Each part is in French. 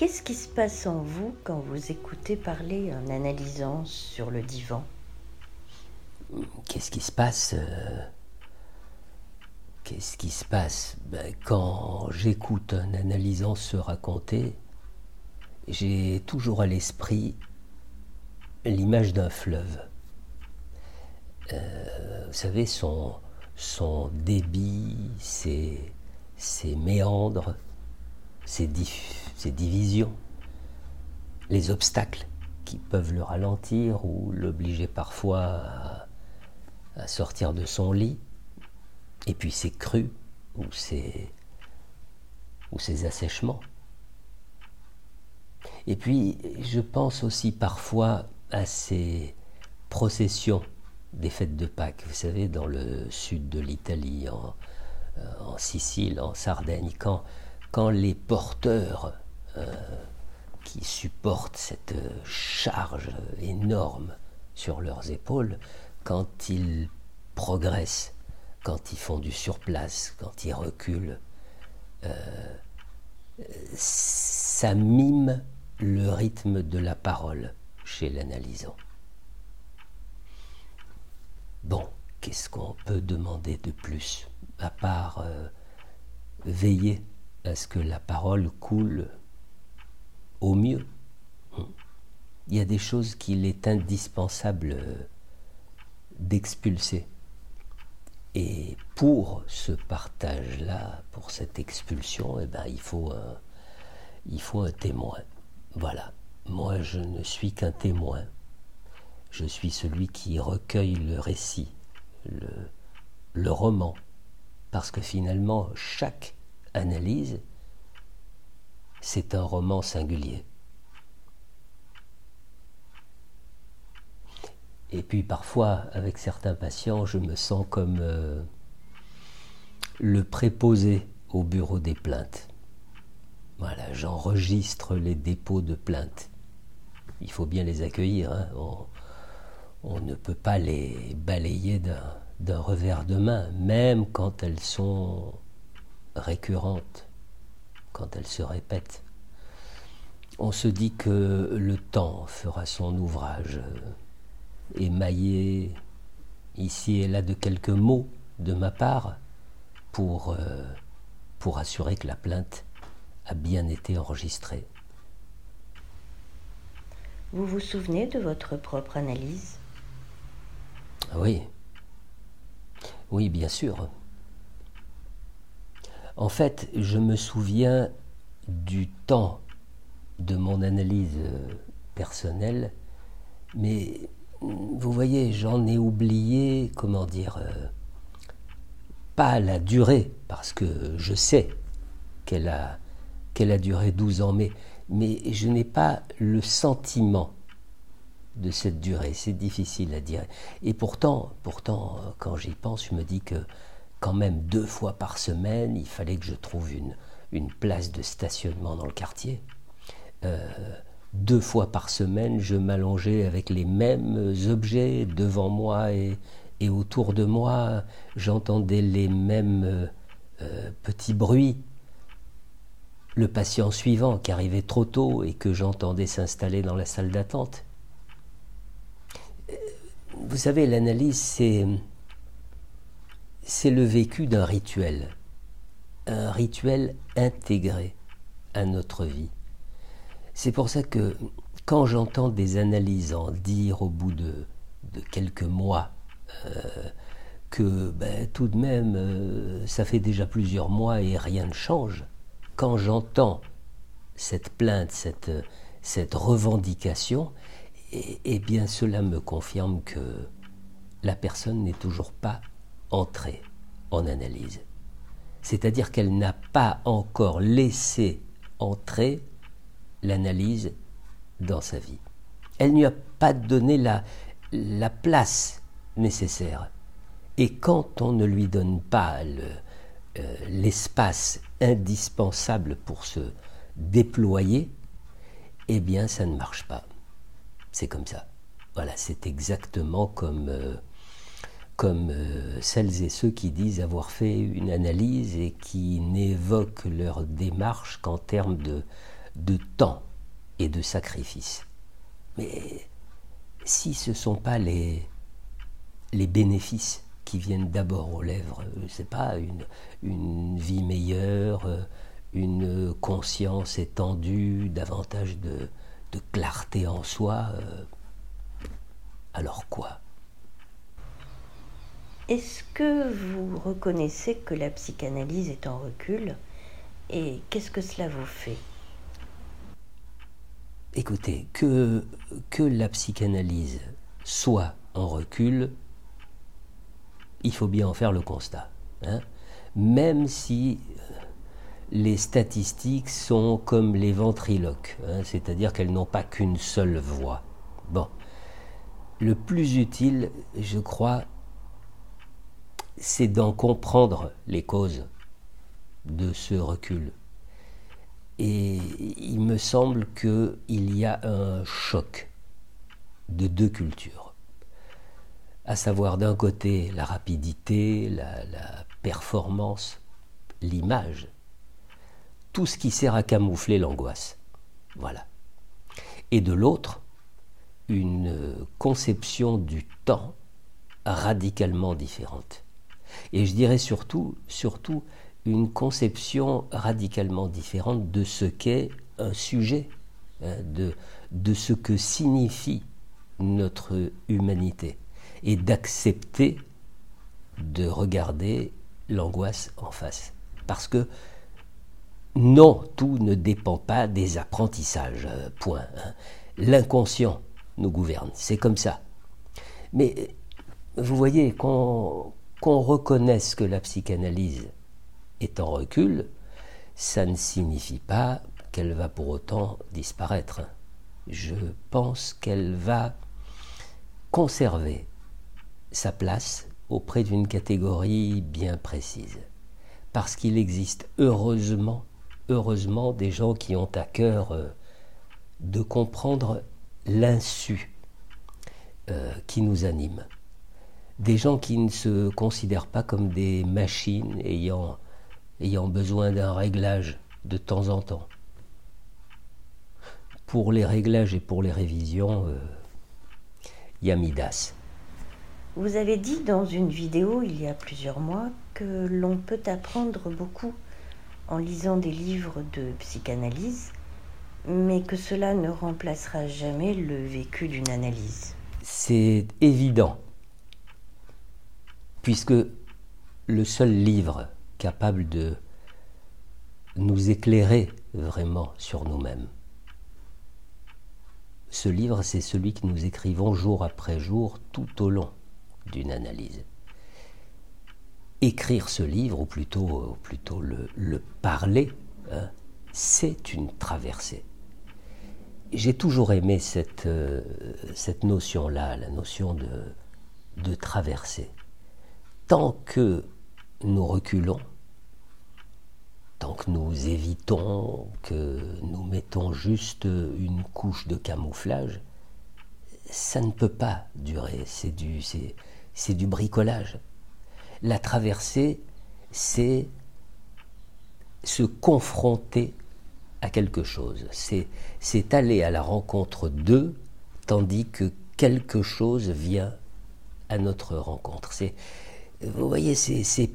Qu'est-ce qui se passe en vous quand vous écoutez parler en analysant sur le divan? Qu'est-ce qui se passe euh, Qu'est-ce qui se passe? Ben, Quand j'écoute un analysant se raconter, j'ai toujours à l'esprit l'image d'un fleuve. Euh, vous savez, son, son débit, ses, ses méandres, ses, divisions, les obstacles qui peuvent le ralentir ou l'obliger parfois à, sortir de son lit, et puis ses crues ou ses assèchements. Et puis, je pense aussi parfois à ces processions des fêtes de Pâques, vous savez, dans le sud de l'Italie, en, euh, Sicile, en Sardaigne, quand, quand les porteurs euh, qui supportent cette charge énorme sur leurs épaules, quand ils progressent, quand ils font du surplace, quand ils reculent, euh, ça mime le rythme de la parole chez l'analysant. Bon, qu'est-ce qu'on peut demander de plus, à part euh, veiller à ce que la parole coule au mieux Il y a des choses qu'il est indispensable d'expulser. Et pour ce partage-là, pour cette expulsion, eh ben, il, faut un témoin. Voilà, moi je ne suis qu'un témoin. Je suis celui qui recueille le récit, le, le roman, parce que finalement chaque analyse, c'est un roman singulier. Et puis parfois, avec certains patients, je me sens comme euh, le préposé au bureau des plaintes. Voilà, j'enregistre les dépôts de plaintes. Il faut bien les accueillir. Hein. On, ne peut pas les balayer d'un revers de main, même quand elles sont récurrentes, quand elles se répètent. On se dit que le temps fera son ouvrage, émaillé ici et là de quelques mots de ma part pour, euh, pour assurer que la plainte a bien été enregistré. Vous vous souvenez de votre propre analyse? Oui. Oui, bien sûr. En fait, je me souviens du temps de mon analyse personnelle, mais vous voyez, j'en ai oublié, comment dire, euh, pas la durée, parce que je sais qu'elle a duré 12 ans, mais, je n'ai pas le sentiment de cette durée. C'est difficile à dire. Et pourtant, pourtant, quand j'y pense, je me dis que quand même deux fois par semaine, il fallait que je trouve une, une place de stationnement dans le quartier. Euh, deux fois par semaine, je m'allongeais avec les mêmes objets devant moi et, et autour de moi. J'entendais les mêmes euh, petits bruits le patient suivant qui arrivait trop tôt et que j'entendais s'installer dans la salle d'attente. Vous savez, l'analyse, c'est, c'est le vécu d'un rituel, un rituel intégré à notre vie. C'est pour ça que quand j'entends des analysants dire au bout de, de quelques mois euh, que ben, tout de même, euh, ça fait déjà plusieurs mois et rien ne change, quand j'entends cette plainte, cette, cette revendication, eh, eh, bien cela me confirme que la personne n'est toujours pas entrée en analyse. C'est-à-dire qu'elle n'a pas encore laissé entrer l'analyse dans sa vie. Elle n'y a pas donné la, la place nécessaire. Et quand on ne lui donne pas euh, l'espace indispensable pour se déployer, eh bien ça ne marche pas. C'est comme ça. Voilà, c'est exactement comme, euh, comme euh, celles et ceux qui disent avoir fait une analyse et qui n'évoquent leur démarche qu'en termes de, temps et de sacrifice. Mais si ce ne sont pas les, bénéfices qui viennent d'abord aux lèvres, euh, c'est pas une, vie meilleure, euh, une conscience étendue, davantage de, clarté en soi, alors quoi? Est-ce que vous reconnaissez que la psychanalyse est en recul et qu'est-ce que cela vous fait? Écoutez, que, la psychanalyse soit en recul, il faut bien en faire le constat. Hein. Même si les statistiques sont comme les ventriloques, hein, c'est-à-dire qu'elles n'ont pas qu'une seule voix. Bon, le plus utile, je crois, c'est d'en comprendre les causes de ce recul. Et il me semble qu'il y a un choc de deux cultures. À savoir d'un côté la rapidité, la, la performance, l'image, tout ce qui sert à camoufler l'angoisse. Voilà. Et de l'autre, une conception du temps radicalement différente. Et je dirais surtout, surtout une conception radicalement différente de ce qu'est un sujet, hein, de, de ce que signifie notre humanité, et d'accepter de regarder l'angoisse en face. Parce que non, tout ne dépend pas des apprentissages, euh, point. Hein. L'inconscient nous gouverne, c'est comme ça. Mais vous voyez, qu'on reconnaisse que la psychanalyse est en recul, ça ne signifie pas qu'elle va pour autant disparaître. Je pense qu'elle va conserver sa place auprès d'une catégorie bien précise. Parce qu'il existe heureusement, heureusement des gens qui ont à cœur euh, de comprendre l'insu euh, qui nous anime. Des gens qui ne se considèrent pas comme des machines ayant ayant besoin d'un réglage de temps en temps. Pour les réglages et pour les révisions, euh, Yamidas. Vous avez dit dans une vidéo il y a plusieurs mois que l'on peut apprendre beaucoup en lisant des livres de psychanalyse, mais que cela ne remplacera jamais le vécu d'une analyse. C'est évident, puisque le seul livre capable de nous éclairer vraiment sur nous-mêmes. Ce livre, c'est celui que nous écrivons jour après jour tout au long d'une analyse. Écrire ce livre, ou plutôt, plutôt le, parler, hein, c'est une traversée. J'ai toujours aimé cette, euh, notion-là, la notion de, de traversée. Tant que nous reculons, tant que nous évitons, que nous mettons juste une couche de camouflage, ça ne peut pas durer, c'est du, bricolage. La traversée, c'est se confronter à quelque chose, c'est, aller à la rencontre d'eux, tandis que quelque chose vient à notre rencontre. Vous voyez, c'est,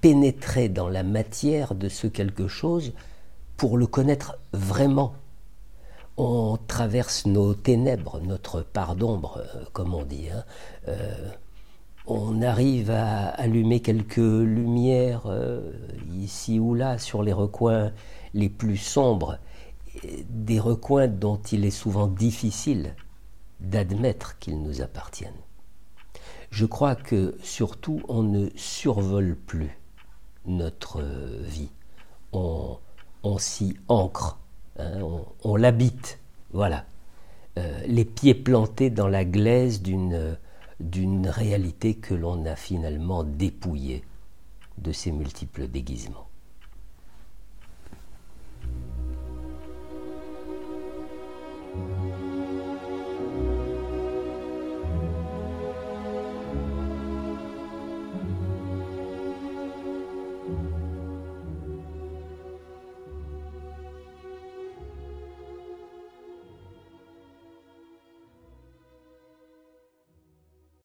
pénétrer dans la matière de ce quelque chose pour le connaître vraiment. On traverse nos ténèbres, notre part d'ombre, euh, comme on dit. Hein. Euh, on arrive à allumer quelques lumières euh, ici ou là sur les recoins les plus sombres, des recoins dont il est souvent difficile d'admettre qu'ils nous appartiennent. Je crois que surtout on ne survole plus notre vie. On, s'y ancre, hein, on, l'habite, voilà. Euh, les pieds plantés dans la glaise d'une, d'une réalité que l'on a finalement dépouillée de ses multiples déguisements.